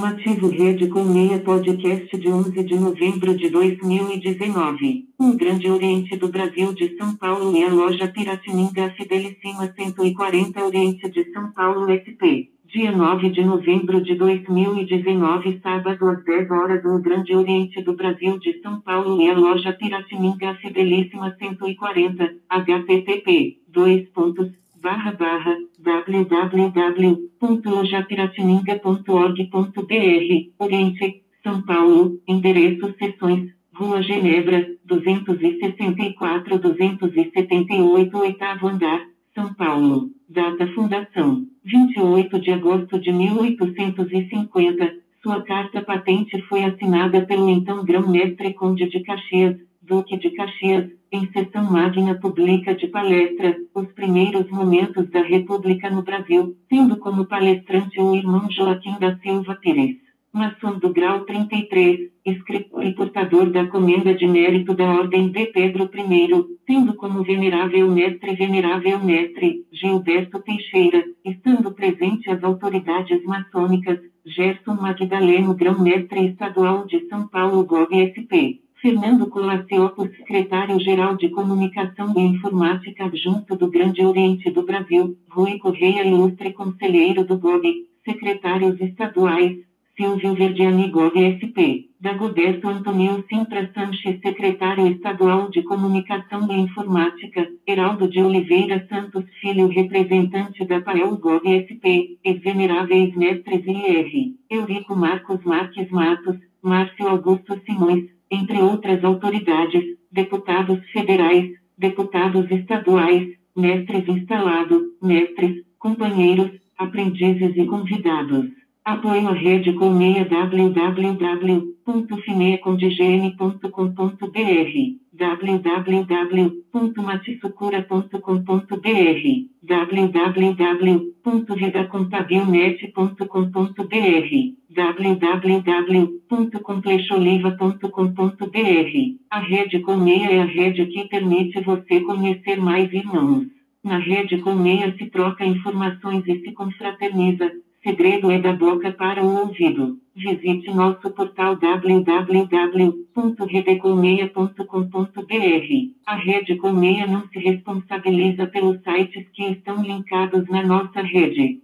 Informativo Rede Colmeia Podcast de 11 de novembro de 2019. Um Grande Oriente do Brasil de São Paulo e a loja Piratininga Fidelíssima 140 Oriente de São Paulo SP. Dia 9 de novembro de 2019, sábado às 10 horas no Grande Oriente do Brasil de São Paulo e a loja Piratininga Fidelíssima 140, http, dois pontos, barra barra www.lojapiratininga.org.br Oriente, São Paulo, endereço seções, Rua Genebra, 264-278, oitavo andar, São Paulo. Data fundação, 28 de agosto de 1850. Sua carta patente foi assinada pelo então Grão-Mestre Conde de Caxias, Duque de Caxias, em sessão magna pública de palestra, os primeiros momentos da República no Brasil, tendo como palestrante o irmão Joaquim da Silva Pires, maçom do grau 33, escritor e portador da comenda de mérito da Ordem de Pedro I, tendo como venerável mestre venerável mestre Gilberto Teixeira, estando presente as autoridades maçônicas, Gerson Magdaleno Grão-Mestre Estadual de São Paulo Gov SP. Fernando Colaciopos, secretário-geral de Comunicação e Informática adjunto do Grande Oriente do Brasil, Rui Correia Ilustre Conselheiro do GOB, secretários estaduais, Silvio Verdiani GOB SP, Dagoberto Antônio Sintra Sanches, secretário estadual de Comunicação e Informática, Heraldo de Oliveira Santos Filho, representante da PAEL GOB SP, e veneráveis mestres IR, Eurico Marcos Marques Matos, Márcio Augusto Simões, entre outras autoridades, deputados federais, deputados estaduais, mestres instalados, mestres, companheiros, aprendizes e convidados. Apoio a Rede Colmeia www.fineacondigene.com.br www.matisucura.com.br www.vidacontabilnet.com.br www.complexoliva.com.br A Rede Colmeia é a rede que permite você conhecer mais irmãos. Na Rede Colmeia se troca informações e se confraterniza Segredo é da boca para o ouvido. Visite nosso portal www.redecolmeia.com.br. A Rede Colmeia não se responsabiliza pelos sites que estão linkados na nossa rede.